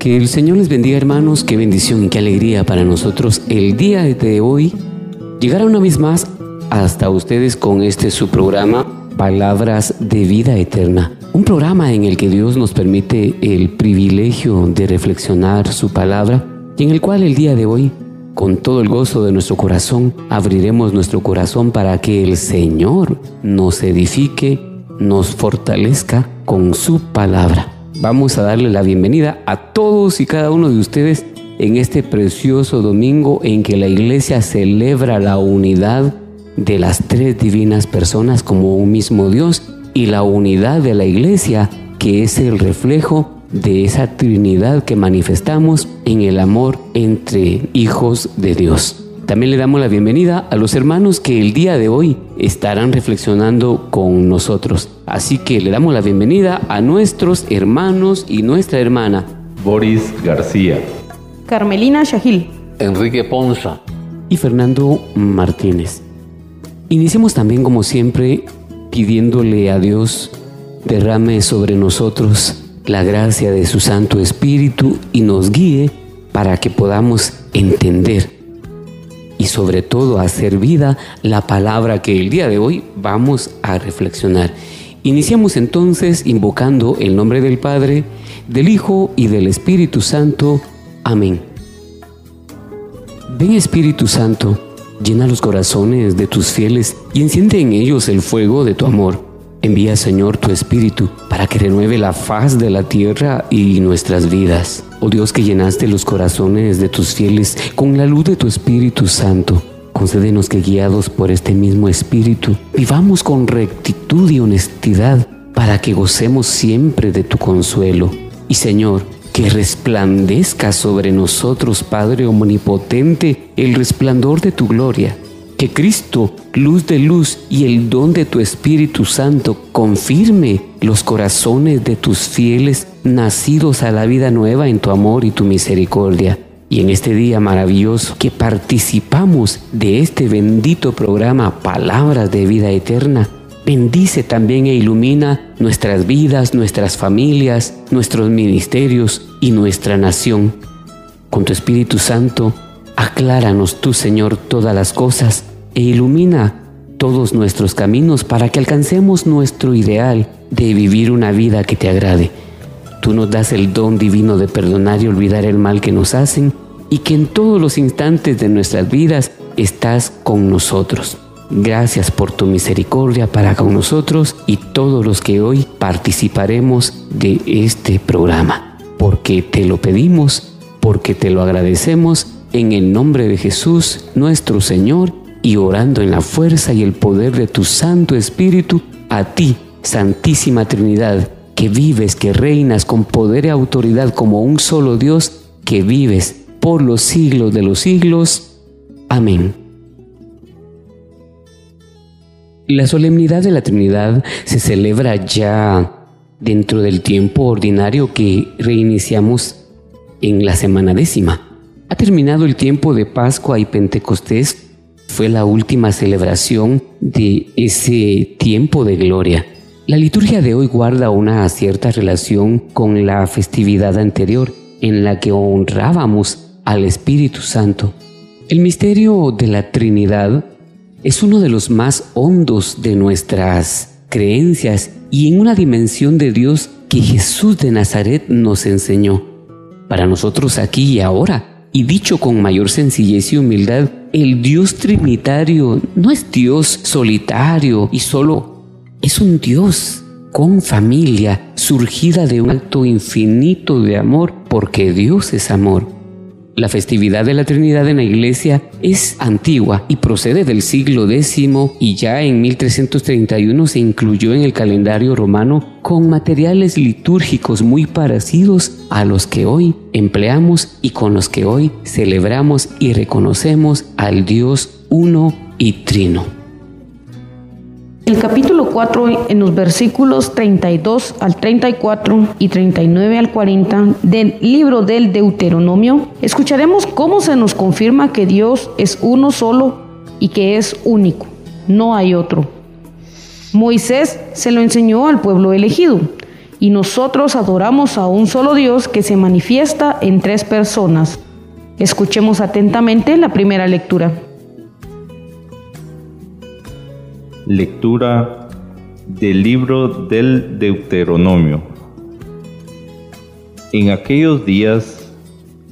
Que el Señor les bendiga hermanos, qué bendición y qué alegría para nosotros el día de hoy llegar una vez más hasta ustedes con este su programa Palabras de Vida Eterna. Un programa en el que Dios nos permite el privilegio de reflexionar su palabra y en el cual el día de hoy, con todo el gozo de nuestro corazón, abriremos nuestro corazón para que el Señor nos edifique, nos fortalezca con su palabra. Vamos a darle la bienvenida a todos y cada uno de ustedes en este precioso domingo en que la iglesia celebra la unidad de las tres divinas personas como un mismo Dios y la unidad de la iglesia que es el reflejo de esa Trinidad que manifestamos en el amor entre hijos de Dios. También le damos la bienvenida a los hermanos que el día de hoy estarán reflexionando con nosotros. Así que le damos la bienvenida a nuestros hermanos y nuestra hermana. Boris García. Carmelina Shahil. Enrique Ponza. Y Fernando Martínez. Iniciemos también como siempre pidiéndole a Dios derrame sobre nosotros la gracia de su Santo Espíritu y nos guíe para que podamos entender y sobre todo hacer vida la palabra que el día de hoy vamos a reflexionar. Iniciamos entonces invocando el nombre del Padre, del Hijo y del Espíritu Santo. Amén. Ven Espíritu Santo, llena los corazones de tus fieles y enciende en ellos el fuego de tu amor. Envía Señor tu Espíritu para que renueve la faz de la tierra y nuestras vidas. Oh Dios que llenaste los corazones de tus fieles con la luz de tu Espíritu Santo, concédenos que guiados por este mismo Espíritu, vivamos con rectitud y honestidad para que gocemos siempre de tu consuelo. Y Señor, que resplandezca sobre nosotros, Padre Omnipotente, el resplandor de tu gloria que Cristo, luz de luz y el don de tu Espíritu Santo confirme los corazones de tus fieles nacidos a la vida nueva en tu amor y tu misericordia. Y en este día maravilloso que participamos de este bendito programa Palabras de Vida Eterna, bendice también e ilumina nuestras vidas, nuestras familias, nuestros ministerios y nuestra nación. Con tu Espíritu Santo, acláranos tú, Señor, todas las cosas e ilumina todos nuestros caminos para que alcancemos nuestro ideal de vivir una vida que te agrade. Tú nos das el don divino de perdonar y olvidar el mal que nos hacen y que en todos los instantes de nuestras vidas estás con nosotros. Gracias por tu misericordia para con nosotros y todos los que hoy participaremos de este programa. Porque te lo pedimos, porque te lo agradecemos, en el nombre de Jesús, nuestro Señor y orando en la fuerza y el poder de tu Santo Espíritu, a ti, Santísima Trinidad, que vives, que reinas con poder y autoridad como un solo Dios, que vives por los siglos de los siglos. Amén. La solemnidad de la Trinidad se celebra ya dentro del tiempo ordinario que reiniciamos en la semana décima. Ha terminado el tiempo de Pascua y Pentecostés fue la última celebración de ese tiempo de gloria. La liturgia de hoy guarda una cierta relación con la festividad anterior en la que honrábamos al Espíritu Santo. El misterio de la Trinidad es uno de los más hondos de nuestras creencias y en una dimensión de Dios que Jesús de Nazaret nos enseñó. Para nosotros aquí y ahora y dicho con mayor sencillez y humildad, el Dios trinitario no es Dios solitario y solo, es un Dios con familia, surgida de un acto infinito de amor, porque Dios es amor. La festividad de la Trinidad en la Iglesia es antigua y procede del siglo X y ya en 1331 se incluyó en el calendario romano con materiales litúrgicos muy parecidos a los que hoy empleamos y con los que hoy celebramos y reconocemos al Dios uno y trino. El capítulo 4, en los versículos 32 al 34 y 39 al 40 del libro del Deuteronomio, escucharemos cómo se nos confirma que Dios es uno solo y que es único, no hay otro. Moisés se lo enseñó al pueblo elegido y nosotros adoramos a un solo Dios que se manifiesta en tres personas. Escuchemos atentamente la primera lectura. Lectura del libro del Deuteronomio. En aquellos días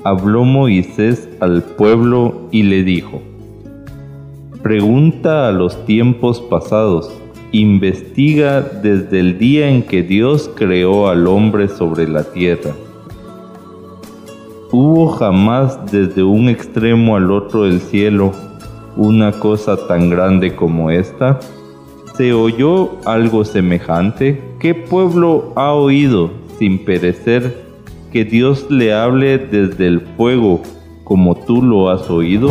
habló Moisés al pueblo y le dijo, Pregunta a los tiempos pasados, investiga desde el día en que Dios creó al hombre sobre la tierra. ¿Hubo jamás desde un extremo al otro del cielo una cosa tan grande como esta? ¿Se oyó algo semejante? ¿Qué pueblo ha oído sin perecer que Dios le hable desde el fuego como tú lo has oído?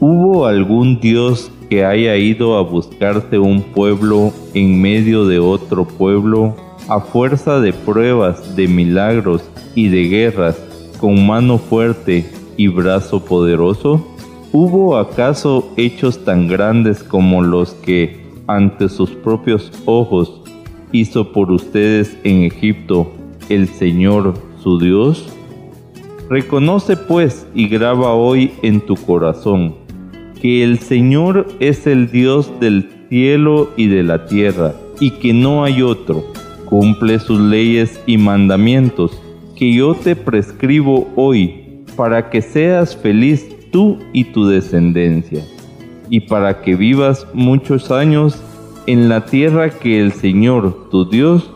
¿Hubo algún Dios que haya ido a buscarse un pueblo en medio de otro pueblo a fuerza de pruebas, de milagros y de guerras, con mano fuerte y brazo poderoso? ¿Hubo acaso hechos tan grandes como los que ante sus propios ojos hizo por ustedes en Egipto el Señor su Dios? Reconoce pues y graba hoy en tu corazón que el Señor es el Dios del cielo y de la tierra y que no hay otro. Cumple sus leyes y mandamientos que yo te prescribo hoy para que seas feliz tú y tu descendencia y para que vivas muchos años en la tierra que el Señor tu Dios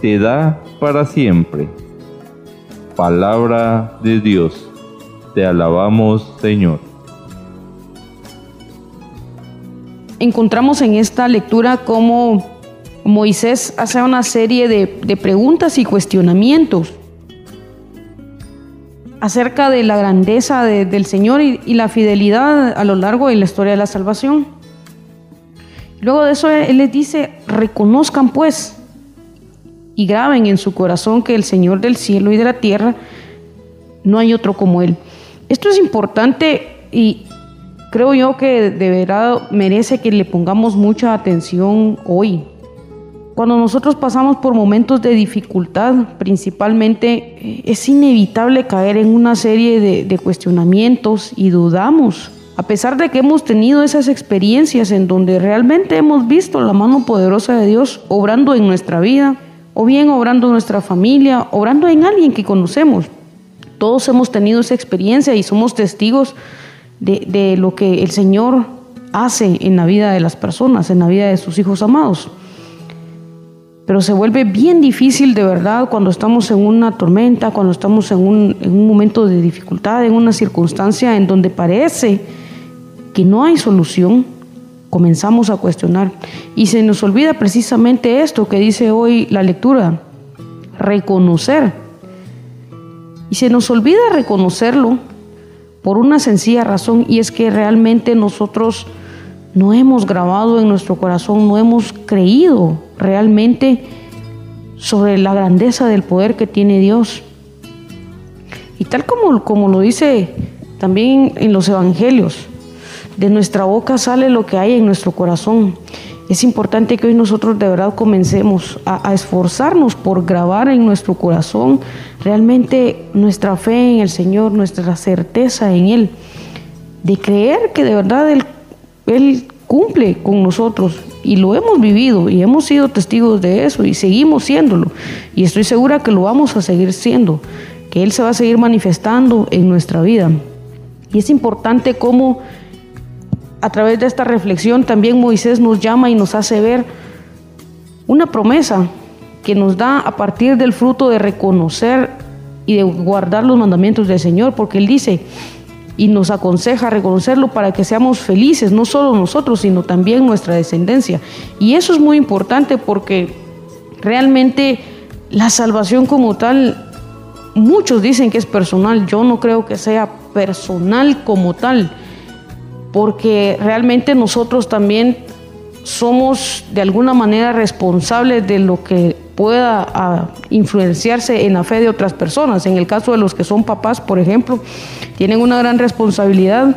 te da para siempre. Palabra de Dios. Te alabamos, Señor. Encontramos en esta lectura cómo Moisés hace una serie de, preguntas y cuestionamientos acerca de la grandeza del Señor y, la fidelidad a lo largo de la historia de la salvación. Luego de eso Él les dice, reconozcan pues y graben en su corazón que el Señor del cielo y de la tierra no hay otro como Él. Esto es importante y creo yo que de verdad merece que le pongamos mucha atención hoy, cuando nosotros pasamos por momentos de dificultad, principalmente, eh, es inevitable caer en una serie de, cuestionamientos y dudamos. A pesar de que hemos tenido esas experiencias en donde realmente hemos visto la mano poderosa de Dios obrando en nuestra vida, o bien obrando en nuestra familia, obrando en alguien que conocemos. Todos hemos tenido esa experiencia y somos testigos de, de lo que el Señor hace en la vida de las personas, en la vida de sus hijos amados. Pero se vuelve bien difícil de verdad cuando estamos en una tormenta, cuando estamos en un, momento de dificultad, en una circunstancia en donde parece que no hay solución, comenzamos a cuestionar. Y se nos olvida precisamente esto que dice hoy la lectura, reconocer. Y se nos olvida reconocerlo por una sencilla razón y es que realmente nosotros no hemos grabado en nuestro corazón, no hemos creído realmente sobre la grandeza del poder que tiene Dios. Y tal como, como lo dice también en los evangelios, de nuestra boca sale lo que hay en nuestro corazón. Es importante que hoy nosotros de verdad comencemos a, a, esforzarnos por grabar en nuestro corazón realmente nuestra fe en el Señor, nuestra certeza en Él, de creer que de verdad Él él cumple con nosotros y lo hemos vivido y hemos sido testigos de eso y seguimos siéndolo. Y estoy segura que lo vamos a seguir siendo, que Él se va a seguir manifestando en nuestra vida. Y es importante cómo a través de esta reflexión también Moisés nos llama y nos hace ver una promesa que nos da a partir del fruto de reconocer y de guardar los mandamientos del Señor, porque Él dice y nos aconseja reconocerlo para que seamos felices, no solo nosotros, sino también nuestra descendencia. Y eso es muy importante porque realmente la salvación como tal, muchos dicen que es personal, yo no creo que sea personal como tal, porque realmente nosotros también somos de alguna manera responsables de lo que pueda ah, influenciarse en la fe de otras personas. En el caso de los que son papás, por ejemplo, tienen una gran responsabilidad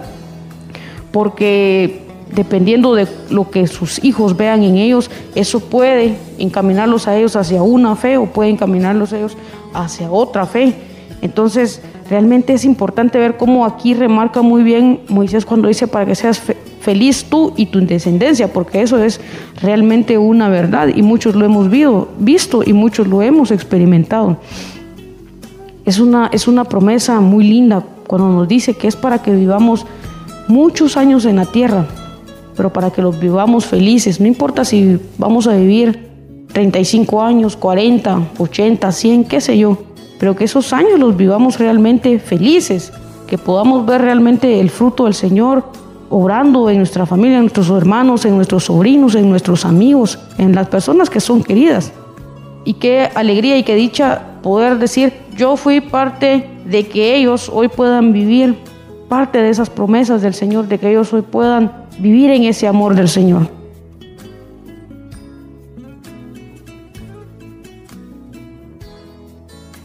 porque dependiendo de lo que sus hijos vean en ellos, eso puede encaminarlos a ellos hacia una fe o puede encaminarlos a ellos hacia otra fe. Entonces, realmente es importante ver cómo aquí remarca muy bien Moisés cuando dice para que seas feliz tú y tu descendencia, porque eso es realmente una verdad y muchos lo hemos visto y muchos lo hemos experimentado. Es una, es una promesa muy linda cuando nos dice que es para que vivamos muchos años en la tierra, pero para que los vivamos felices. No importa si vamos a vivir 35 años, 40, 80, 100, qué sé yo, pero que esos años los vivamos realmente felices, que podamos ver realmente el fruto del Señor orando en nuestra familia, en nuestros hermanos, en nuestros sobrinos, en nuestros amigos, en las personas que son queridas. Y qué alegría y qué dicha poder decir, yo fui parte de que ellos hoy puedan vivir parte de esas promesas del Señor, de que ellos hoy puedan vivir en ese amor del Señor.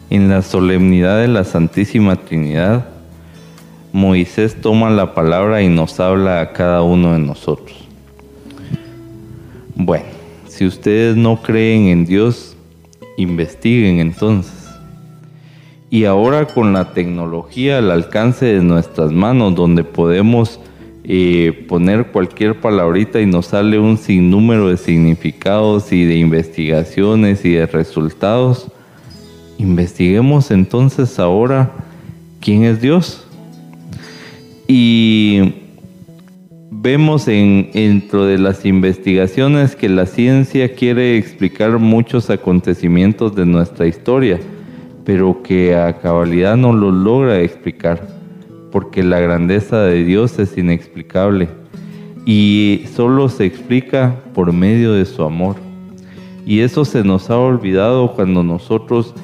En la solemnidad de la Santísima Trinidad, Moisés toma la palabra y nos habla a cada uno de nosotros. Bueno, si ustedes no creen en Dios, investiguen entonces. Y ahora con la tecnología al alcance de nuestras manos, donde podemos eh, poner cualquier palabrita y nos sale un sinnúmero de significados y de investigaciones y de resultados, investiguemos entonces ahora quién es Dios y vemos en, dentro de las investigaciones que la ciencia quiere explicar muchos acontecimientos de nuestra historia, pero que a cabalidad no lo logra explicar, porque la grandeza de Dios es inexplicable y solo se explica por medio de su amor. Y eso se nos ha olvidado cuando nosotros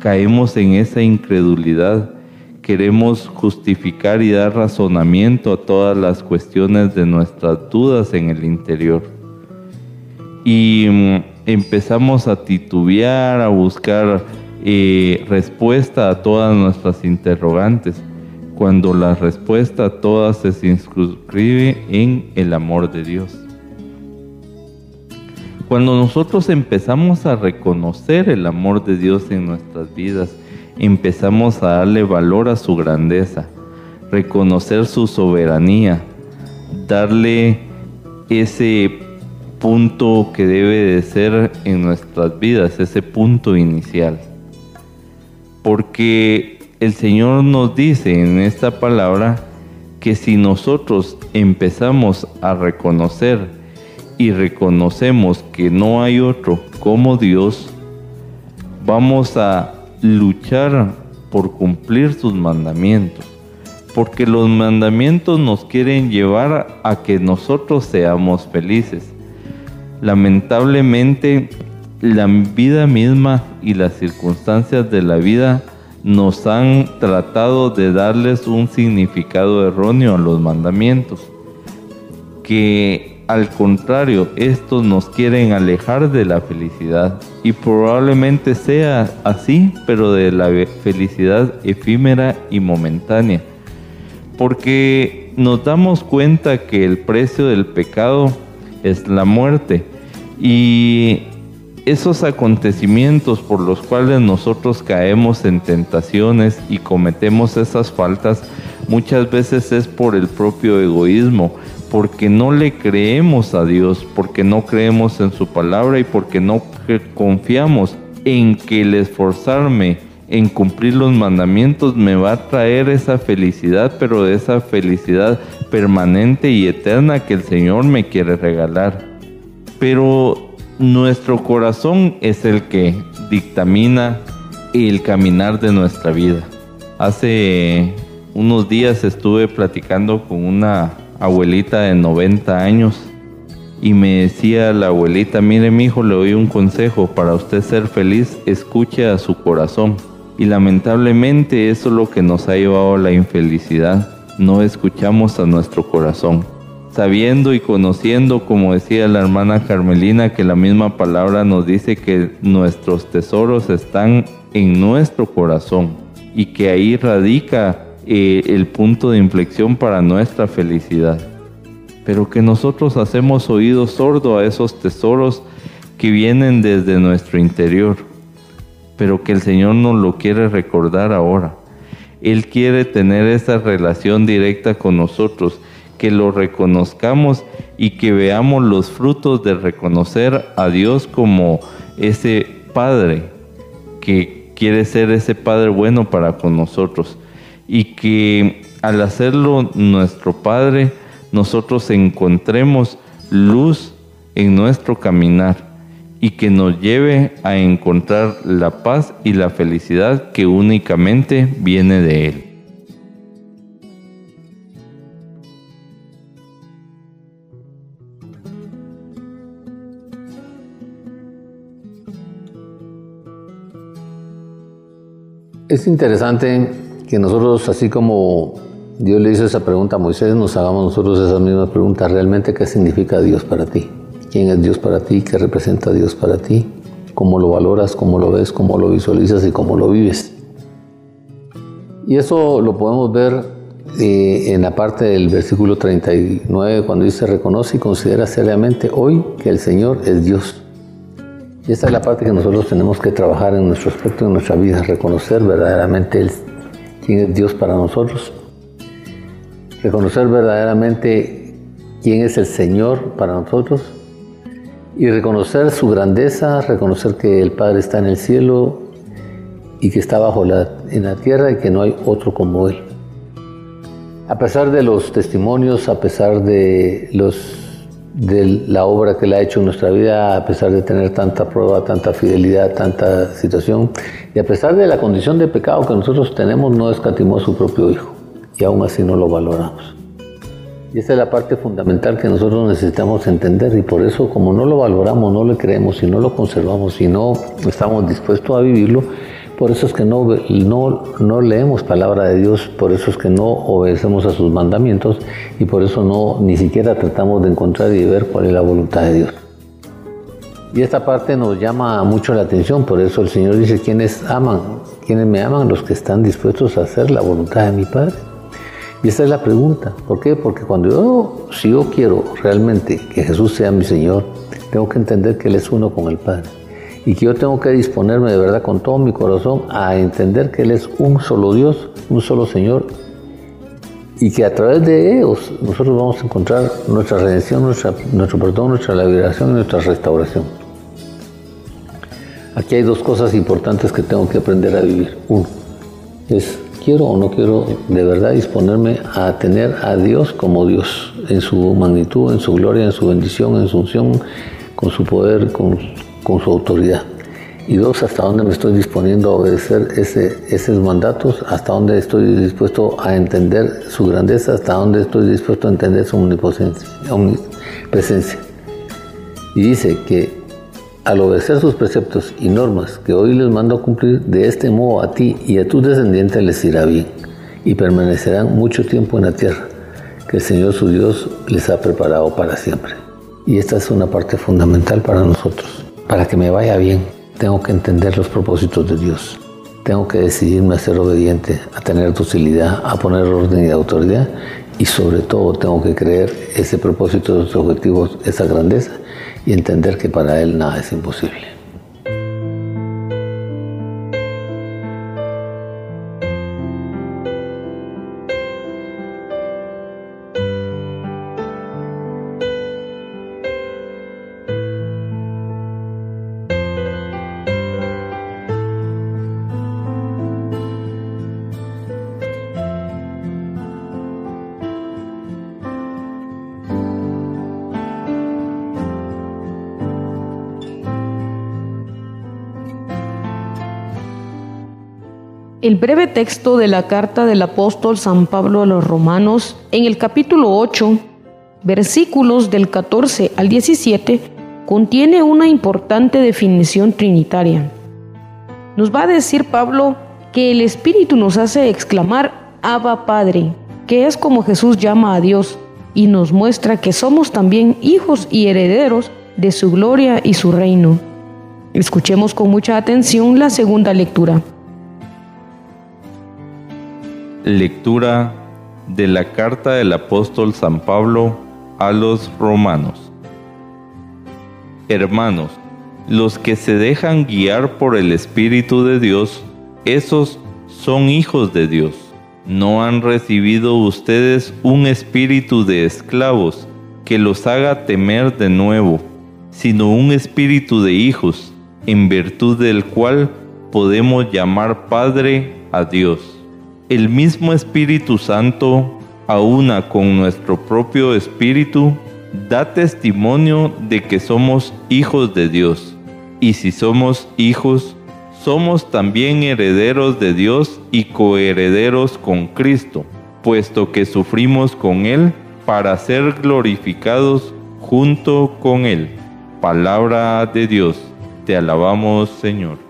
caemos en esa incredulidad queremos justificar y dar razonamiento a todas las cuestiones de nuestras dudas en el interior. Y mm, empezamos a titubear, a buscar eh, respuesta a todas nuestras interrogantes, cuando la respuesta a todas se inscribe en el amor de Dios. Cuando nosotros empezamos a reconocer el amor de Dios en nuestras vidas, empezamos a darle valor a su grandeza, reconocer su soberanía, darle ese punto que debe de ser en nuestras vidas, ese punto inicial. Porque el Señor nos dice en esta palabra que si nosotros empezamos a reconocer y reconocemos que no hay otro como Dios, vamos a luchar por cumplir sus mandamientos, porque los mandamientos nos quieren llevar a que nosotros seamos felices. Lamentablemente, la vida misma y las circunstancias de la vida nos han tratado de darles un significado erróneo a los mandamientos, que al contrario, estos nos quieren alejar de la felicidad. Y probablemente sea así, pero de la felicidad efímera y momentánea. Porque nos damos cuenta que el precio del pecado es la muerte. Y esos acontecimientos por los cuales nosotros caemos en tentaciones y cometemos esas faltas muchas veces es por el propio egoísmo porque no le creemos a Dios, porque no creemos en su palabra y porque no confiamos en que el esforzarme en cumplir los mandamientos me va a traer esa felicidad, pero esa felicidad permanente y eterna que el Señor me quiere regalar. Pero nuestro corazón es el que dictamina el caminar de nuestra vida. Hace unos días estuve platicando con una abuelita de 90 años y me decía la abuelita, mire mi hijo, le doy un consejo, para usted ser feliz, escuche a su corazón. Y lamentablemente eso es lo que nos ha llevado a la infelicidad. No escuchamos a nuestro corazón. Sabiendo y conociendo, como decía la hermana Carmelina, que la misma palabra nos dice que nuestros tesoros están en nuestro corazón y que ahí radica el punto de inflexión para nuestra felicidad pero que nosotros hacemos oído sordo a esos tesoros que vienen desde nuestro interior, pero que el Señor nos lo quiere recordar ahora. Él quiere tener esa relación directa con nosotros, que lo reconozcamos y que veamos los frutos de reconocer a Dios como ese Padre que quiere ser ese Padre bueno para con nosotros y que al hacerlo nuestro Padre, nosotros encontremos luz en nuestro caminar y que nos lleve a encontrar la paz y la felicidad que únicamente viene de Él. Es interesante que nosotros, así como Dios le hizo esa pregunta a Moisés, nos hagamos nosotros esa misma pregunta. ¿Realmente qué significa Dios para ti? ¿Quién es Dios para ti? ¿Qué representa Dios para ti? ¿Cómo lo valoras? ¿Cómo lo ves? ¿Cómo lo visualizas? ¿Y cómo lo vives? Y eso lo podemos ver eh, en la parte del versículo 39, cuando dice, reconoce y considera seriamente hoy que el Señor es Dios. Y esta es la parte que nosotros tenemos que trabajar en nuestro aspecto, en nuestra vida, reconocer verdaderamente quién es Dios para nosotros reconocer verdaderamente quién es el Señor para nosotros y reconocer su grandeza, reconocer que el Padre está en el cielo y que está bajo la, en la tierra y que no hay otro como Él. A pesar de los testimonios, a pesar de, los, de la obra que Él ha hecho en nuestra vida, a pesar de tener tanta prueba, tanta fidelidad, tanta situación, y a pesar de la condición de pecado que nosotros tenemos, no escatimó a su propio Hijo y aún así no lo valoramos. Y esa es la parte fundamental que nosotros necesitamos entender y por eso como no lo valoramos, no le creemos y no lo conservamos y no estamos dispuestos a vivirlo, por eso es que no, no, no leemos palabra de Dios, por eso es que no obedecemos a sus mandamientos y por eso no ni siquiera tratamos de encontrar y ver cuál es la voluntad de Dios. Y esta parte nos llama mucho la atención, por eso el Señor dice, ¿quiénes aman? ¿Quiénes me aman? Los que están dispuestos a hacer la voluntad de mi Padre. Y esa es la pregunta. ¿Por qué? Porque cuando yo, si yo quiero realmente que Jesús sea mi Señor, tengo que entender que Él es uno con el Padre. Y que yo tengo que disponerme de verdad con todo mi corazón a entender que Él es un solo Dios, un solo Señor. Y que a través de ellos nosotros vamos a encontrar nuestra redención, nuestra, nuestro perdón, nuestra liberación y nuestra restauración. Aquí hay dos cosas importantes que tengo que aprender a vivir. Uno, es quiero o no quiero de verdad disponerme a tener a Dios como Dios, en su magnitud, en su gloria, en su bendición, en su unción, con su poder, con, su autoridad. Y dos, hasta dónde me estoy disponiendo a obedecer ese, esos mandatos, hasta dónde estoy dispuesto a entender su grandeza, hasta dónde estoy dispuesto a entender su omnipresencia. Y dice que al obedecer sus preceptos y normas que hoy les mando a cumplir, de este modo a ti y a tus descendientes les irá bien y permanecerán mucho tiempo en la tierra que el Señor su Dios les ha preparado para siempre. Y esta es una parte fundamental para nosotros. Para que me vaya bien, tengo que entender los propósitos de Dios. Tengo que decidirme a ser obediente, a tener docilidad, a poner orden y autoridad y sobre todo tengo que creer ese propósito, esos objetivos, esa grandeza y entender que para Él nada es imposible. El breve texto de la carta del apóstol San Pablo a los Romanos, en el capítulo 8, versículos del 14 al 17, contiene una importante definición trinitaria. Nos va a decir Pablo que el Espíritu nos hace exclamar Abba Padre, que es como Jesús llama a Dios, y nos muestra que somos también hijos y herederos de su gloria y su reino. Escuchemos con mucha atención la segunda lectura. Lectura de la carta del apóstol San Pablo a los romanos. Hermanos, los que se dejan guiar por el Espíritu de Dios, esos son hijos de Dios. No han recibido ustedes un espíritu de esclavos que los haga temer de nuevo, sino un espíritu de hijos, en virtud del cual podemos llamar Padre a Dios el mismo Espíritu Santo, a una con nuestro propio Espíritu, da testimonio de que somos hijos de Dios. Y si somos hijos, somos también herederos de Dios y coherederos con Cristo, puesto que sufrimos con Él para ser glorificados junto con Él. Palabra de Dios, te alabamos Señor.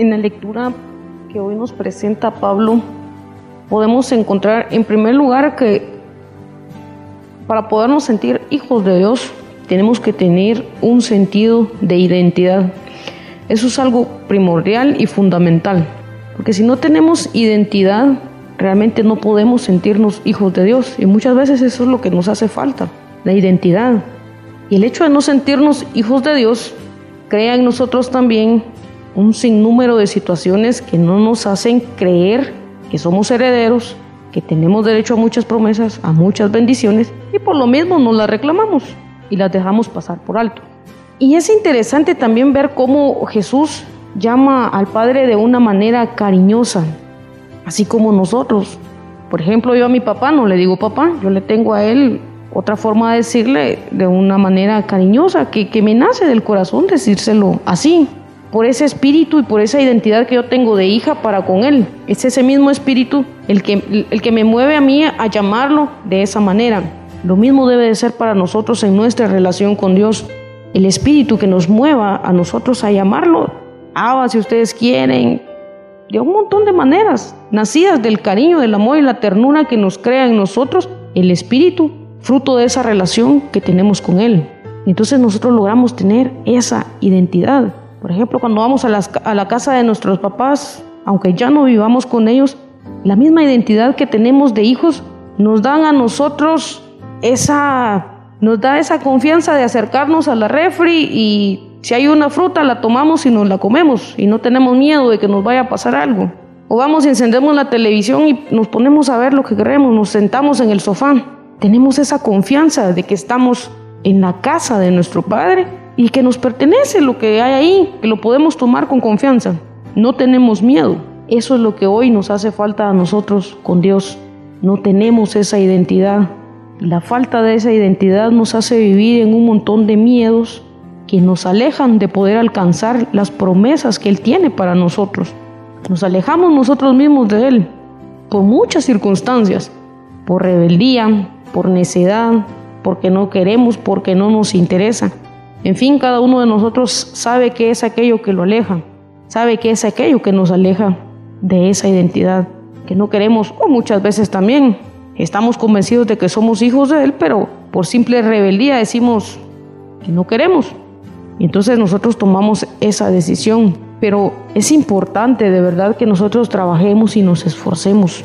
En la lectura que hoy nos presenta Pablo, podemos encontrar en primer lugar que para podernos sentir hijos de Dios, tenemos que tener un sentido de identidad. Eso es algo primordial y fundamental, porque si no tenemos identidad, realmente no podemos sentirnos hijos de Dios. Y muchas veces eso es lo que nos hace falta, la identidad. Y el hecho de no sentirnos hijos de Dios crea en nosotros también un sinnúmero de situaciones que no nos hacen creer que somos herederos, que tenemos derecho a muchas promesas, a muchas bendiciones, y por lo mismo nos las reclamamos y las dejamos pasar por alto. Y es interesante también ver cómo Jesús llama al Padre de una manera cariñosa, así como nosotros. Por ejemplo, yo a mi papá no le digo papá, yo le tengo a él otra forma de decirle de una manera cariñosa, que, que me nace del corazón decírselo así por ese espíritu y por esa identidad que yo tengo de hija para con Él. Es ese mismo espíritu el que, el que me mueve a mí a llamarlo de esa manera. Lo mismo debe de ser para nosotros en nuestra relación con Dios. El espíritu que nos mueva a nosotros a llamarlo, Abba si ustedes quieren, de un montón de maneras, nacidas del cariño, del amor y la ternura que nos crea en nosotros, el espíritu, fruto de esa relación que tenemos con Él. Entonces nosotros logramos tener esa identidad. Por ejemplo, cuando vamos a, la casa de nuestros papás, aunque ya no vivamos con ellos, la misma identidad que tenemos de hijos nos dan a nosotros esa, nos da esa confianza de acercarnos a la refri y si hay una fruta la tomamos y nos la comemos y no tenemos miedo de que nos vaya a pasar algo. O vamos y encendemos la televisión y nos ponemos a ver lo que queremos, nos sentamos en el sofá. Tenemos esa confianza de que estamos en la casa de nuestro Padre y que nos pertenece lo que hay ahí, que lo podemos tomar con confianza. No tenemos miedo. Eso es lo que hoy nos hace falta a nosotros con Dios. No tenemos esa identidad. La falta de esa identidad nos hace vivir en un montón de miedos que nos alejan de poder alcanzar las promesas que Él tiene para nosotros. Nos alejamos nosotros mismos de Él por muchas circunstancias, por rebeldía, por necedad, porque no queremos, porque no nos interesa. En fin, cada uno de nosotros sabe qué es aquello que lo aleja, sabe qué es aquello que nos aleja de esa identidad que no queremos, o muchas veces también estamos convencidos de que somos hijos de Él, pero por simple rebeldía decimos que no queremos. Y entonces nosotros tomamos esa decisión. Pero es importante de verdad que nosotros trabajemos y nos esforcemos,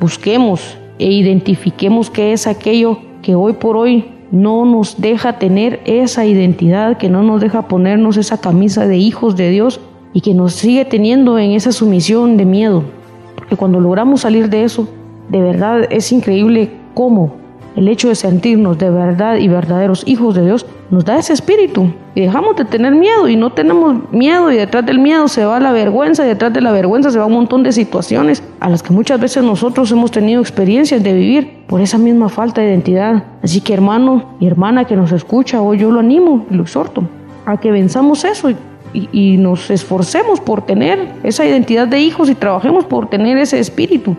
busquemos e identifiquemos qué es aquello que hoy por hoy no nos deja tener esa identidad, que no nos deja ponernos esa camisa de hijos de Dios y que nos sigue teniendo en esa sumisión de miedo. Porque cuando logramos salir de eso, de verdad es increíble cómo el hecho de sentirnos de verdad y verdaderos hijos de Dios nos da ese espíritu y dejamos de tener miedo y no tenemos miedo y detrás del miedo se va la vergüenza y detrás de la vergüenza se va un montón de situaciones a las que muchas veces nosotros hemos tenido experiencias de vivir por esa misma falta de identidad. Así que hermano y hermana que nos escucha, hoy yo lo animo y lo exhorto a que venzamos eso y, y nos esforcemos por tener esa identidad de hijos y trabajemos por tener ese espíritu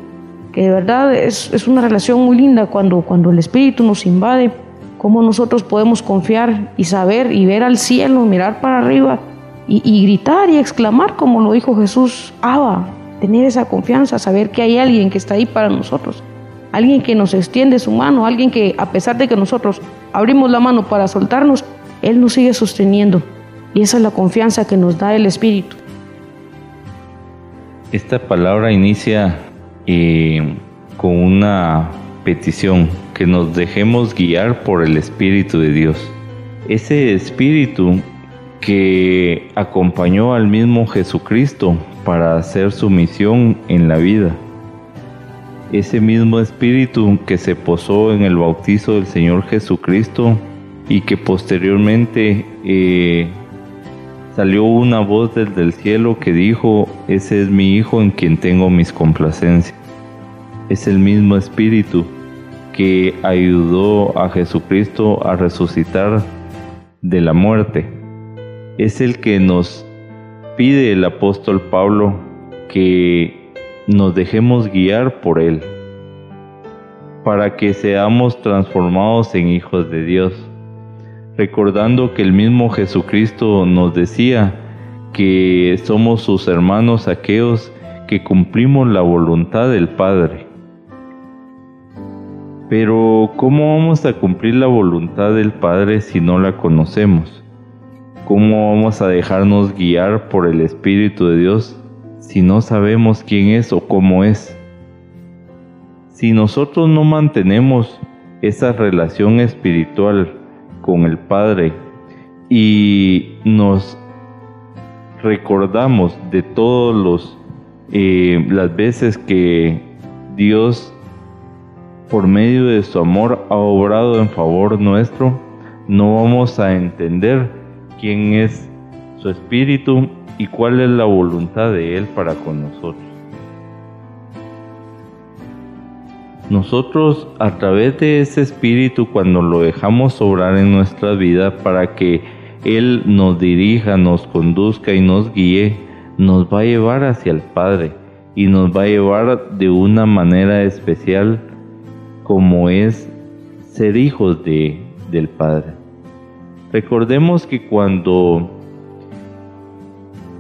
de verdad es, es, una relación muy linda cuando, cuando el Espíritu nos invade, cómo nosotros podemos confiar y saber y ver al cielo, mirar para arriba y, y gritar y exclamar como lo dijo Jesús, Abba, tener esa confianza, saber que hay alguien que está ahí para nosotros, alguien que nos extiende su mano, alguien que a pesar de que nosotros abrimos la mano para soltarnos, Él nos sigue sosteniendo. Y esa es la confianza que nos da el Espíritu. Esta palabra inicia con una petición, que nos dejemos guiar por el Espíritu de Dios. Ese Espíritu que acompañó al mismo Jesucristo para hacer su misión en la vida. Ese mismo Espíritu que se posó en el bautizo del Señor Jesucristo y que posteriormente eh, salió una voz desde el cielo que dijo, ese es mi Hijo en quien tengo mis complacencias. Es el mismo Espíritu que ayudó a Jesucristo a resucitar de la muerte. Es el que nos pide el apóstol Pablo que nos dejemos guiar por Él, para que seamos transformados en hijos de Dios recordando que el mismo Jesucristo nos decía que somos sus hermanos aquellos que cumplimos la voluntad del Padre. Pero ¿cómo vamos a cumplir la voluntad del Padre si no la conocemos? ¿Cómo vamos a dejarnos guiar por el Espíritu de Dios si no sabemos quién es o cómo es? Si nosotros no mantenemos esa relación espiritual con el Padre y nos recordamos de todos los eh, las veces que Dios por medio de su amor ha obrado en favor nuestro, no vamos a entender quién es su espíritu y cuál es la voluntad de Él para con nosotros. Nosotros a través de ese espíritu cuando lo dejamos obrar en nuestra vida para que Él nos dirija, nos conduzca y nos guíe, nos va a llevar hacia el Padre y nos va a llevar de una manera especial como es ser hijos de, del Padre. Recordemos que cuando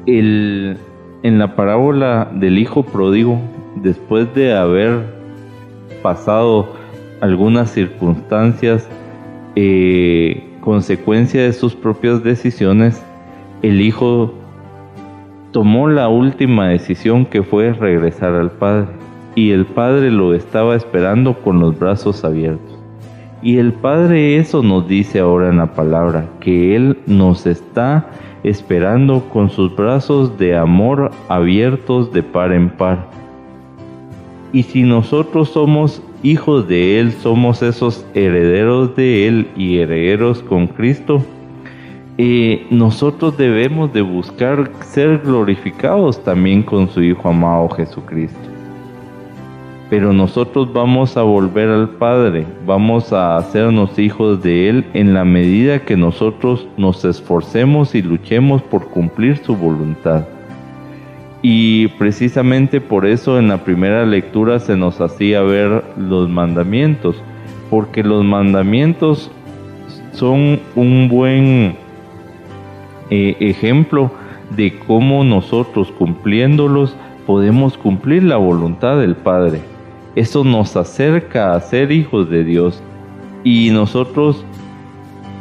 el, en la parábola del Hijo Pródigo, después de haber pasado algunas circunstancias, eh, consecuencia de sus propias decisiones, el hijo tomó la última decisión que fue regresar al padre y el padre lo estaba esperando con los brazos abiertos. Y el Padre eso nos dice ahora en la palabra, que Él nos está esperando con sus brazos de amor abiertos de par en par y si nosotros somos hijos de Él, somos esos herederos de Él y herederos con Cristo, eh, nosotros debemos de buscar ser glorificados también con su Hijo amado Jesucristo. Pero nosotros vamos a volver al Padre, vamos a hacernos hijos de Él en la medida que nosotros nos esforcemos y luchemos por cumplir su voluntad. Y precisamente por eso en la primera lectura se nos hacía ver los mandamientos, porque los mandamientos son un buen eh, ejemplo de cómo nosotros cumpliéndolos podemos cumplir la voluntad del Padre. Eso nos acerca a ser hijos de Dios. Y nosotros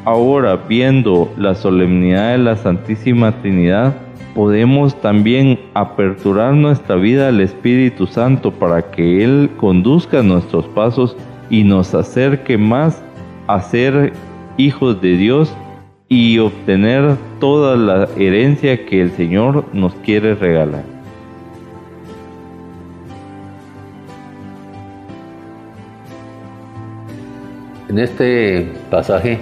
ahora viendo la solemnidad de la Santísima Trinidad, podemos también aperturar nuestra vida al Espíritu Santo para que Él conduzca nuestros pasos y nos acerque más a ser hijos de Dios y obtener toda la herencia que el Señor nos quiere regalar. En este pasaje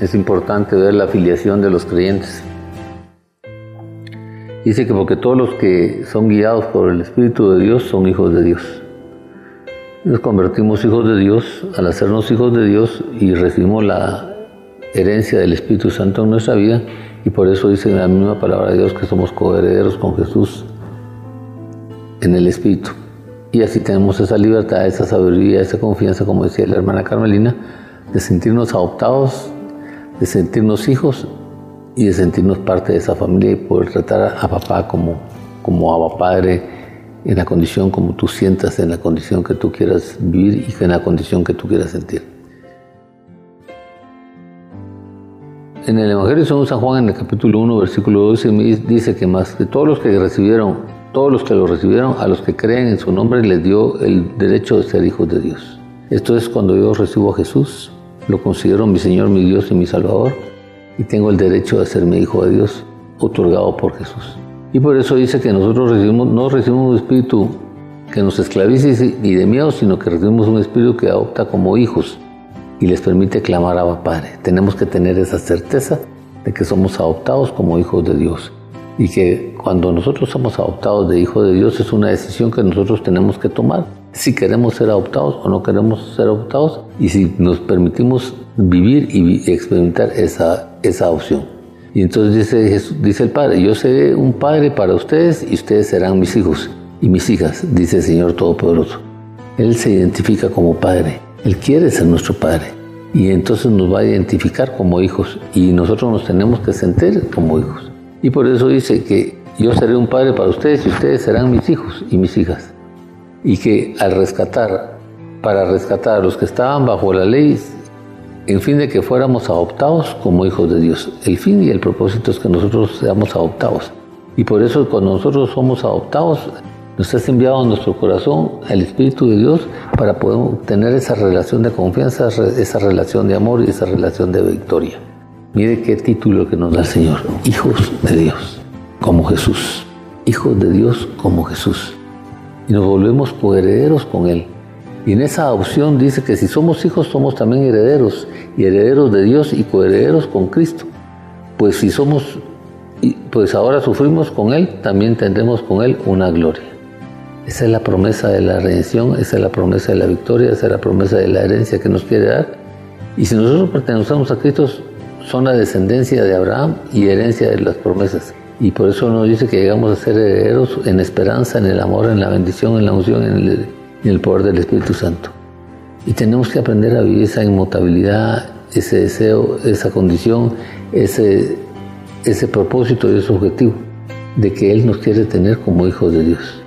es importante ver la filiación de los creyentes. Dice que porque todos los que son guiados por el Espíritu de Dios son hijos de Dios. Nos convertimos hijos de Dios al hacernos hijos de Dios y recibimos la herencia del Espíritu Santo en nuestra vida y por eso dice la misma palabra de Dios que somos coherederos con Jesús en el Espíritu. Y así tenemos esa libertad, esa sabiduría, esa confianza, como decía la hermana Carmelina, de sentirnos adoptados, de sentirnos hijos y de sentirnos parte de esa familia y poder tratar a papá como, como a padre en la condición como tú sientas, en la condición que tú quieras vivir y en la condición que tú quieras sentir. En el Evangelio de San Juan, en el capítulo 1, versículo 12, dice que más que todos los que recibieron, todos los que lo recibieron, a los que creen en su nombre, les dio el derecho de ser hijos de Dios. Esto es cuando yo recibo a Jesús, lo considero mi Señor, mi Dios y mi Salvador, y tengo el derecho de ser mi hijo de Dios, otorgado por Jesús. Y por eso dice que nosotros recibimos, no recibimos un espíritu que nos esclavice ni de miedo, sino que recibimos un espíritu que adopta como hijos y les permite clamar a Padre. Tenemos que tener esa certeza de que somos adoptados como hijos de Dios y que cuando nosotros somos adoptados de hijos de Dios es una decisión que nosotros tenemos que tomar si queremos ser adoptados o no queremos ser adoptados y si nos permitimos vivir y experimentar esa, esa adopción. Y entonces dice, dice el Padre, yo seré un Padre para ustedes y ustedes serán mis hijos y mis hijas, dice el Señor Todopoderoso. Él se identifica como Padre él quiere ser nuestro Padre y entonces nos va a identificar como hijos y nosotros nos tenemos que sentir como hijos. Y por eso dice que yo seré un padre para ustedes y ustedes serán mis hijos y mis hijas. Y que al rescatar, para rescatar a los que estaban bajo la ley, en fin de que fuéramos adoptados como hijos de Dios. El fin y el propósito es que nosotros seamos adoptados. Y por eso cuando nosotros somos adoptados, nos has enviado a nuestro corazón el Espíritu de Dios para poder tener esa relación de confianza, esa relación de amor y esa relación de victoria. Mire qué título que nos da el Señor. Hijos de Dios, como Jesús. Hijos de Dios como Jesús. Y nos volvemos coherederos con Él. Y en esa adopción dice que si somos hijos somos también herederos. Y herederos de Dios y coherederos con Cristo. Pues si somos, pues ahora sufrimos con Él, también tendremos con Él una gloria. Esa es la promesa de la redención, esa es la promesa de la victoria, esa es la promesa de la herencia que nos quiere dar. Y si nosotros pertenecemos a Cristo, son la descendencia de Abraham y herencia de las promesas. Y por eso nos dice que llegamos a ser herederos en esperanza, en el amor, en la bendición, en la unción, en el, en el poder del Espíritu Santo. Y tenemos que aprender a vivir esa inmutabilidad, ese deseo, esa condición, ese, ese propósito y ese objetivo de que Él nos quiere tener como hijos de Dios.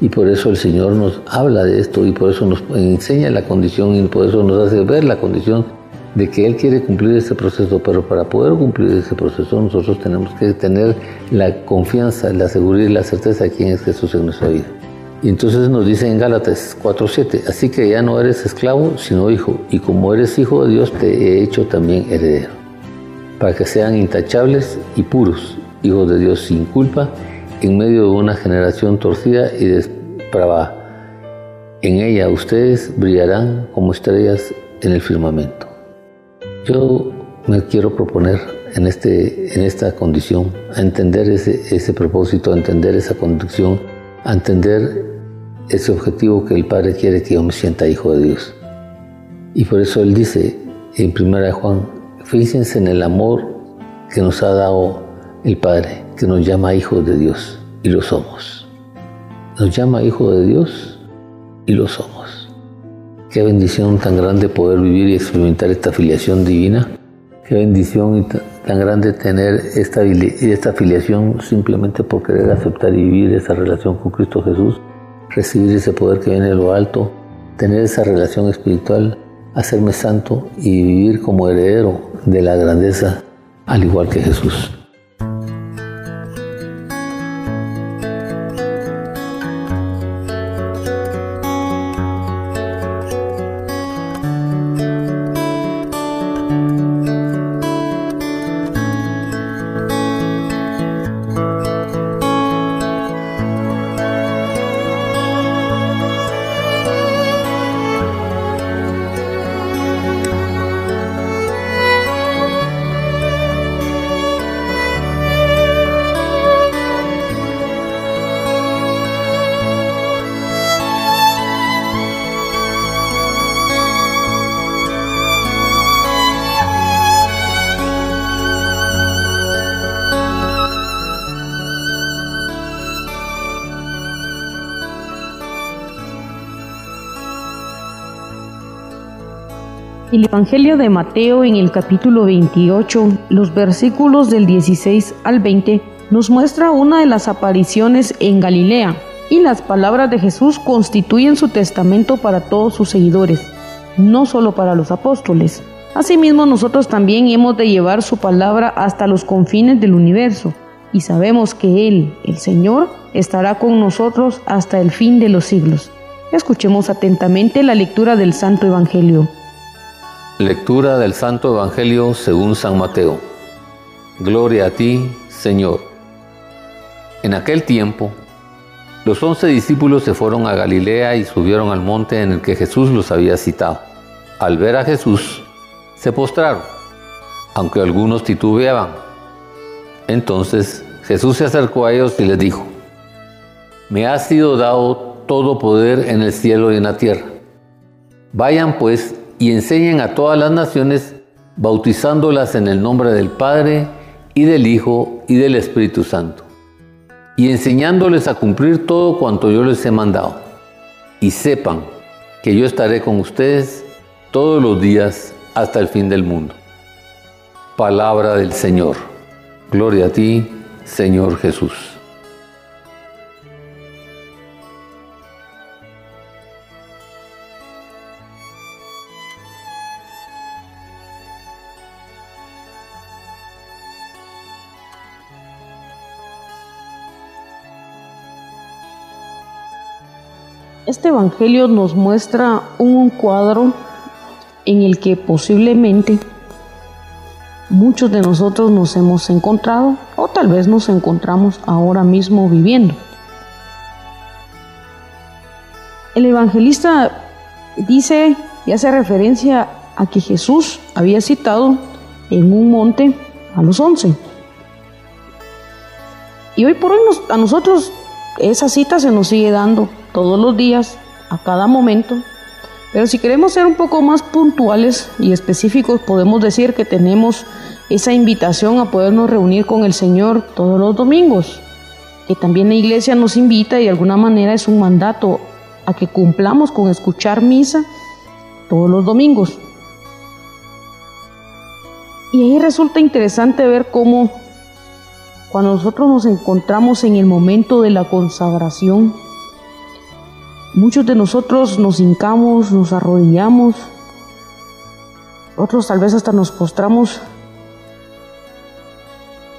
Y por eso el Señor nos habla de esto y por eso nos enseña la condición y por eso nos hace ver la condición de que Él quiere cumplir ese proceso, pero para poder cumplir ese proceso nosotros tenemos que tener la confianza, la seguridad y la certeza de quién es Jesús en nuestra vida. Y entonces nos dice en Gálatas 4:7, así que ya no eres esclavo, sino hijo, y como eres hijo de Dios, te he hecho también heredero, para que sean intachables y puros, hijos de Dios sin culpa en medio de una generación torcida y despravada. En ella ustedes brillarán como estrellas en el firmamento. Yo me quiero proponer en, este, en esta condición a entender ese, ese propósito, a entender esa condición, a entender ese objetivo que el Padre quiere que yo me sienta hijo de Dios. Y por eso Él dice en 1 Juan, fíjense en el amor que nos ha dado el Padre, que nos llama hijos de Dios, y lo somos. Nos llama hijos de Dios y lo somos. Qué bendición tan grande poder vivir y experimentar esta filiación divina. Qué bendición tan grande tener esta, esta filiación simplemente por querer aceptar y vivir esa relación con Cristo Jesús, recibir ese poder que viene de lo alto, tener esa relación espiritual, hacerme santo y vivir como heredero de la grandeza, al igual que Jesús. Evangelio de Mateo en el capítulo 28, los versículos del 16 al 20, nos muestra una de las apariciones en Galilea, y las palabras de Jesús constituyen su testamento para todos sus seguidores, no solo para los apóstoles. Asimismo, nosotros también hemos de llevar su palabra hasta los confines del universo, y sabemos que Él, el Señor, estará con nosotros hasta el fin de los siglos. Escuchemos atentamente la lectura del Santo Evangelio. Lectura del Santo Evangelio según San Mateo. Gloria a ti, Señor. En aquel tiempo, los once discípulos se fueron a Galilea y subieron al monte en el que Jesús los había citado. Al ver a Jesús, se postraron, aunque algunos titubeaban. Entonces Jesús se acercó a ellos y les dijo, Me ha sido dado todo poder en el cielo y en la tierra. Vayan pues y enseñen a todas las naciones, bautizándolas en el nombre del Padre y del Hijo y del Espíritu Santo, y enseñándoles a cumplir todo cuanto yo les he mandado. Y sepan que yo estaré con ustedes todos los días hasta el fin del mundo. Palabra del Señor. Gloria a ti, Señor Jesús. Este Evangelio nos muestra un cuadro en el que posiblemente muchos de nosotros nos hemos encontrado o tal vez nos encontramos ahora mismo viviendo. El evangelista dice y hace referencia a que Jesús había citado en un monte a los once. Y hoy por hoy a nosotros esa cita se nos sigue dando todos los días, a cada momento. Pero si queremos ser un poco más puntuales y específicos, podemos decir que tenemos esa invitación a podernos reunir con el Señor todos los domingos, que también la iglesia nos invita y de alguna manera es un mandato a que cumplamos con escuchar misa todos los domingos. Y ahí resulta interesante ver cómo cuando nosotros nos encontramos en el momento de la consagración, Muchos de nosotros nos hincamos, nos arrodillamos, otros tal vez hasta nos postramos.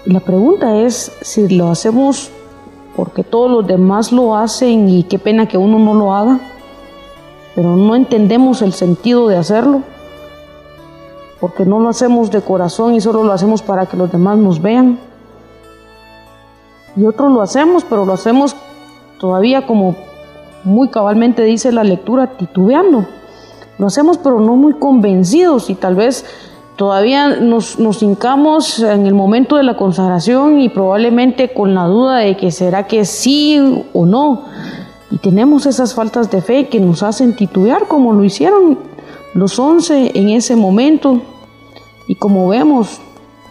Y la pregunta es si lo hacemos porque todos los demás lo hacen y qué pena que uno no lo haga, pero no entendemos el sentido de hacerlo, porque no lo hacemos de corazón y solo lo hacemos para que los demás nos vean. Y otros lo hacemos, pero lo hacemos todavía como muy cabalmente dice la lectura, titubeando. Lo hacemos pero no muy convencidos y tal vez todavía nos, nos hincamos en el momento de la consagración y probablemente con la duda de que será que sí o no. Y tenemos esas faltas de fe que nos hacen titubear como lo hicieron los once en ese momento. Y como vemos,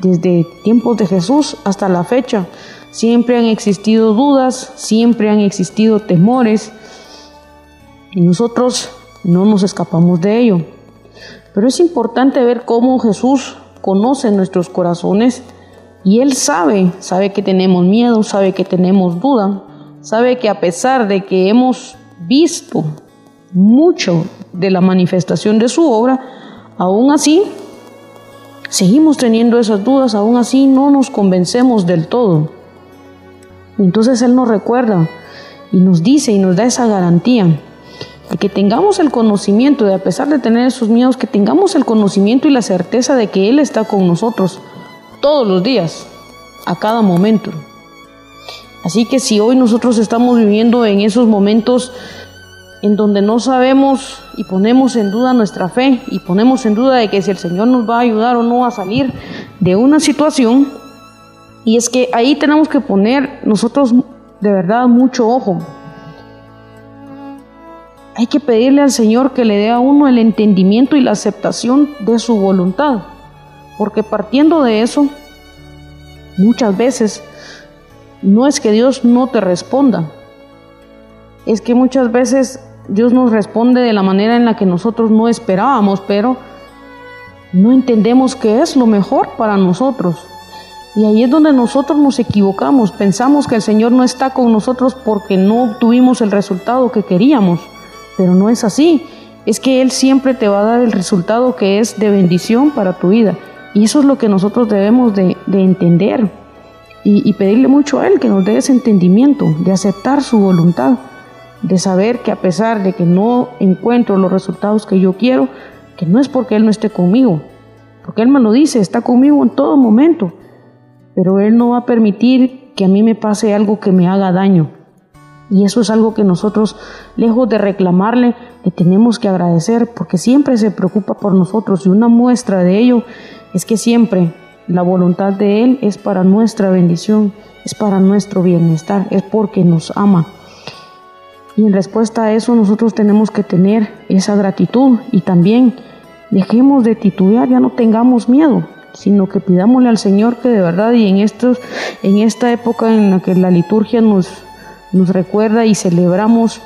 desde tiempos de Jesús hasta la fecha, siempre han existido dudas, siempre han existido temores, y nosotros no nos escapamos de ello. Pero es importante ver cómo Jesús conoce nuestros corazones y Él sabe, sabe que tenemos miedo, sabe que tenemos duda, sabe que a pesar de que hemos visto mucho de la manifestación de su obra, aún así seguimos teniendo esas dudas, aún así no nos convencemos del todo. Entonces Él nos recuerda y nos dice y nos da esa garantía que tengamos el conocimiento, de a pesar de tener esos miedos, que tengamos el conocimiento y la certeza de que Él está con nosotros todos los días, a cada momento. Así que si hoy nosotros estamos viviendo en esos momentos en donde no sabemos y ponemos en duda nuestra fe y ponemos en duda de que si el Señor nos va a ayudar o no a salir de una situación, y es que ahí tenemos que poner nosotros de verdad mucho ojo, hay que pedirle al Señor que le dé a uno el entendimiento y la aceptación de su voluntad. Porque partiendo de eso, muchas veces no es que Dios no te responda, es que muchas veces Dios nos responde de la manera en la que nosotros no esperábamos, pero no entendemos qué es lo mejor para nosotros. Y ahí es donde nosotros nos equivocamos. Pensamos que el Señor no está con nosotros porque no obtuvimos el resultado que queríamos. Pero no es así. Es que Él siempre te va a dar el resultado que es de bendición para tu vida. Y eso es lo que nosotros debemos de, entender. Y, y pedirle mucho a Él que nos dé ese entendimiento, de aceptar su voluntad, de saber que a pesar de que no encuentro los resultados que yo quiero, que no es porque Él no esté conmigo, porque Él me lo dice, está conmigo en todo momento, pero Él no va a permitir que a mí me pase algo que me haga daño. Y eso es algo que nosotros, lejos de reclamarle, le tenemos que agradecer porque siempre se preocupa por nosotros y una muestra de ello es que siempre la voluntad de Él es para nuestra bendición, es para nuestro bienestar, es porque nos ama. Y en respuesta a eso nosotros tenemos que tener esa gratitud y también dejemos de titubear, ya no tengamos miedo, sino que pidámosle al Señor que de verdad y en estos en esta época en la que la liturgia nos nos recuerda y celebramos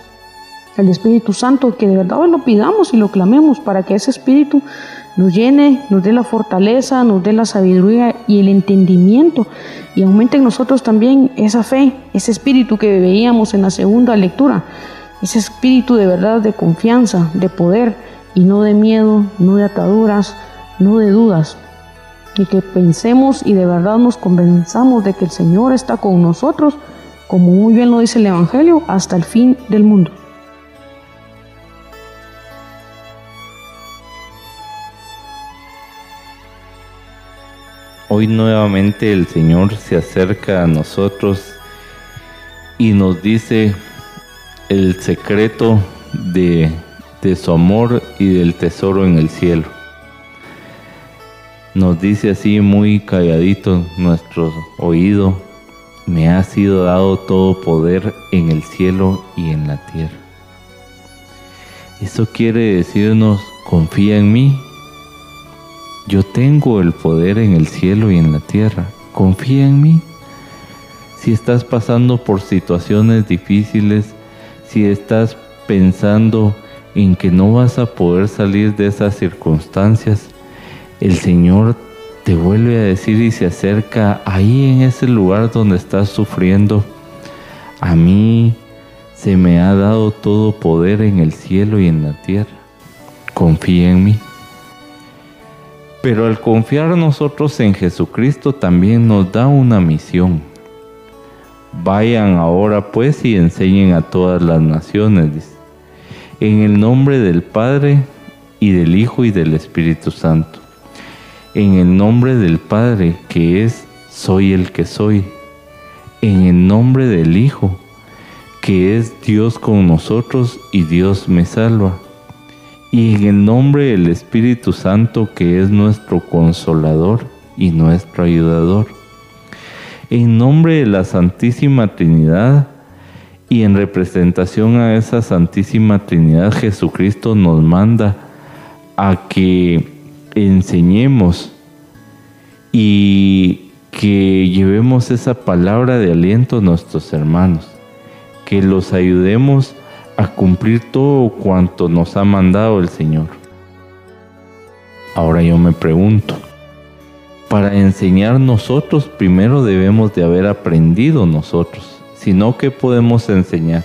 el Espíritu Santo, que de verdad lo pidamos y lo clamemos para que ese Espíritu nos llene, nos dé la fortaleza, nos dé la sabiduría y el entendimiento y aumente en nosotros también esa fe, ese espíritu que veíamos en la segunda lectura, ese espíritu de verdad de confianza, de poder y no de miedo, no de ataduras, no de dudas. Y que pensemos y de verdad nos convenzamos de que el Señor está con nosotros, como muy bien lo dice el Evangelio, hasta el fin del mundo. Hoy nuevamente el Señor se acerca a nosotros y nos dice el secreto de de su amor y del tesoro en el cielo. Nos dice así muy calladito nuestro oído, me ha sido dado todo poder en el cielo y en la tierra. Eso quiere decirnos, confía en mí. Yo tengo el poder en el cielo y en la tierra. Confía en mí. Si estás pasando por situaciones difíciles, si estás pensando en que no vas a poder salir de esas circunstancias, el Señor te vuelve a decir y se acerca ahí en ese lugar donde estás sufriendo. A mí se me ha dado todo poder en el cielo y en la tierra. Confía en mí. Pero al confiar nosotros en Jesucristo también nos da una misión. Vayan ahora pues y enseñen a todas las naciones, en el nombre del Padre y del Hijo y del Espíritu Santo. En el nombre del Padre que es soy el que soy. En el nombre del Hijo que es Dios con nosotros y Dios me salva. Y en el nombre del Espíritu Santo que es nuestro consolador y nuestro ayudador. En nombre de la Santísima Trinidad, y en representación a esa Santísima Trinidad, Jesucristo nos manda a que enseñemos y que llevemos esa palabra de aliento a nuestros hermanos, que los ayudemos a cumplir todo cuanto nos ha mandado el Señor. Ahora yo me pregunto, para enseñar nosotros primero debemos de haber aprendido nosotros sino que podemos enseñar.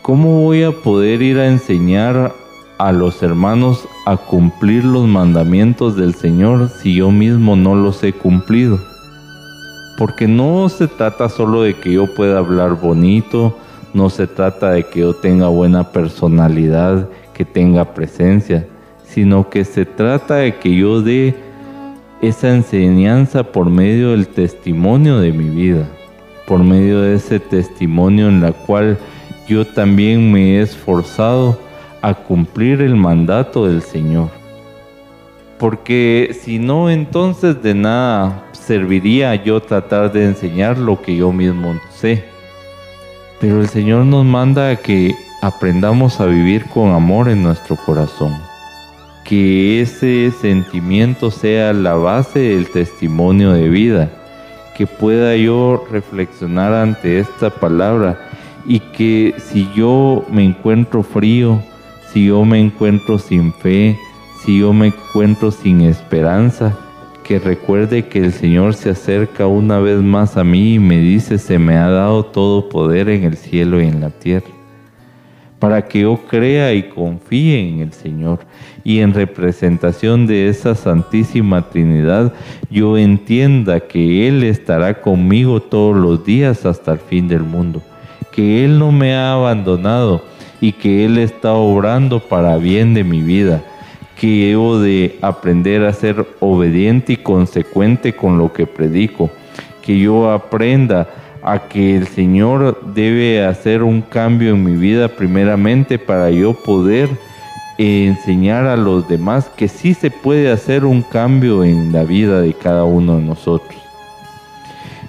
¿Cómo voy a poder ir a enseñar a los hermanos a cumplir los mandamientos del Señor si yo mismo no los he cumplido? Porque no se trata solo de que yo pueda hablar bonito, no se trata de que yo tenga buena personalidad, que tenga presencia, sino que se trata de que yo dé esa enseñanza por medio del testimonio de mi vida por medio de ese testimonio en la cual yo también me he esforzado a cumplir el mandato del Señor. Porque si no, entonces de nada serviría yo tratar de enseñar lo que yo mismo sé. Pero el Señor nos manda que aprendamos a vivir con amor en nuestro corazón. Que ese sentimiento sea la base del testimonio de vida que pueda yo reflexionar ante esta palabra y que si yo me encuentro frío, si yo me encuentro sin fe, si yo me encuentro sin esperanza, que recuerde que el Señor se acerca una vez más a mí y me dice, se me ha dado todo poder en el cielo y en la tierra para que yo crea y confíe en el Señor. Y en representación de esa Santísima Trinidad, yo entienda que Él estará conmigo todos los días hasta el fin del mundo, que Él no me ha abandonado y que Él está obrando para bien de mi vida, que debo de aprender a ser obediente y consecuente con lo que predico, que yo aprenda a que el Señor debe hacer un cambio en mi vida primeramente para yo poder enseñar a los demás que sí se puede hacer un cambio en la vida de cada uno de nosotros.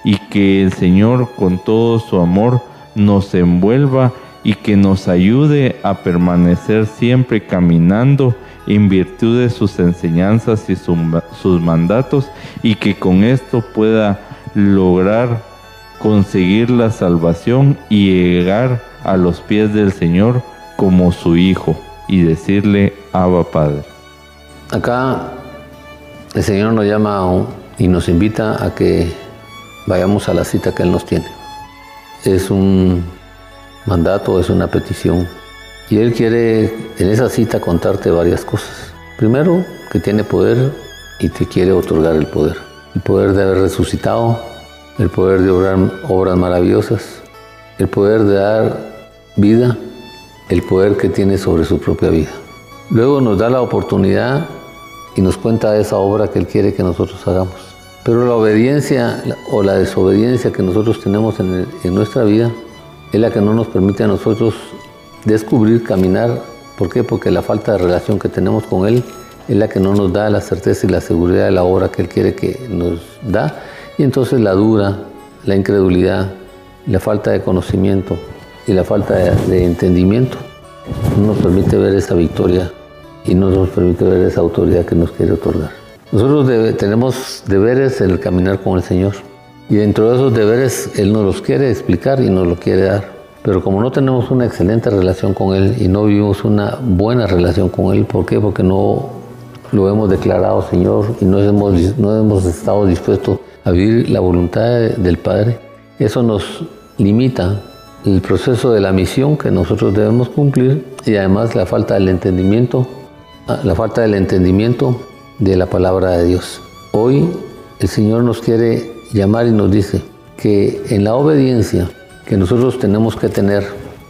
Y que el Señor con todo su amor nos envuelva y que nos ayude a permanecer siempre caminando en virtud de sus enseñanzas y sus mandatos y que con esto pueda lograr conseguir la salvación y llegar a los pies del Señor como su Hijo y decirle, Abba Padre. Acá el Señor nos llama y nos invita a que vayamos a la cita que Él nos tiene. Es un mandato, es una petición. Y Él quiere en esa cita contarte varias cosas. Primero, que tiene poder y te quiere otorgar el poder. El poder de haber resucitado, el poder de obrar obras maravillosas, el poder de dar vida, el poder que tiene sobre su propia vida. Luego nos da la oportunidad y nos cuenta esa obra que Él quiere que nosotros hagamos. Pero la obediencia o la desobediencia que nosotros tenemos en, en nuestra vida es la que no nos permite a nosotros descubrir, caminar. ¿Por qué? Porque la falta de relación que tenemos con Él es la que no nos da la certeza y la seguridad de la obra que Él quiere que nos da y entonces la duda, la incredulidad, la falta de conocimiento y la falta de, entendimiento no nos permite ver esa victoria y no nos permite ver esa autoridad que nos quiere otorgar. Nosotros tenemos deberes en el caminar con el Señor y dentro de esos deberes Él nos los quiere explicar y nos lo quiere dar. Pero como no tenemos una excelente relación con Él y no vivimos una buena relación con Él, ¿por qué? Porque no lo hemos declarado Señor y no hemos, no hemos estado dispuestos a vivir la voluntad del Padre. Eso nos limita el proceso de la misión que nosotros debemos cumplir y además la falta del entendimiento, ah, la falta del entendimiento de la palabra de Dios. Hoy el Señor nos quiere llamar y nos dice que en la obediencia que nosotros tenemos que tener,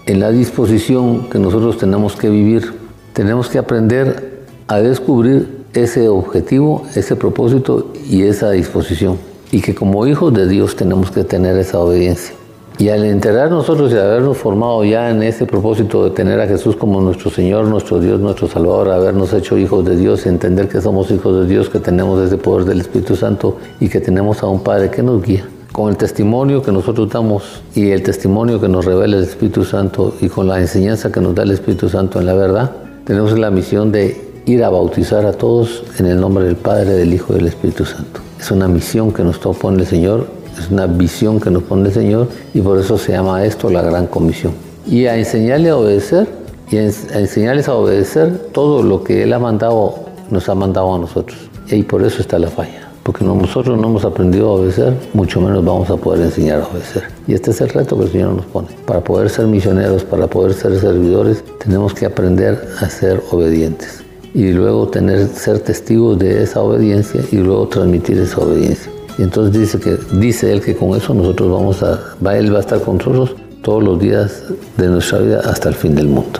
en la disposición que nosotros tenemos que vivir, tenemos que aprender a descubrir ese objetivo, ese propósito y esa disposición y que como hijos de Dios tenemos que tener esa obediencia. Y al enterar nosotros y habernos formado ya en ese propósito de tener a Jesús como nuestro Señor, nuestro Dios, nuestro Salvador, habernos hecho hijos de Dios, entender que somos hijos de Dios, que tenemos ese poder del Espíritu Santo y que tenemos a un Padre que nos guía. Con el testimonio que nosotros damos y el testimonio que nos revela el Espíritu Santo y con la enseñanza que nos da el Espíritu Santo en la verdad, tenemos la misión de ir a bautizar a todos en el nombre del Padre, del Hijo y del Espíritu Santo. Es una misión que nos pone el Señor, es una visión que nos pone el Señor y por eso se llama esto la gran comisión. Y a enseñarle a obedecer y a enseñarles a obedecer todo lo que Él ha mandado, nos ha mandado a nosotros. Y por eso está la falla. Porque nosotros no hemos aprendido a obedecer, mucho menos vamos a poder enseñar a obedecer. Y este es el reto que el Señor nos pone. Para poder ser misioneros, para poder ser servidores, tenemos que aprender a ser obedientes y luego tener, ser testigos de esa obediencia y luego transmitir esa obediencia. Y entonces dice, que, dice él que con eso nosotros vamos a, va, él va a estar con nosotros todos los días de nuestra vida hasta el fin del mundo.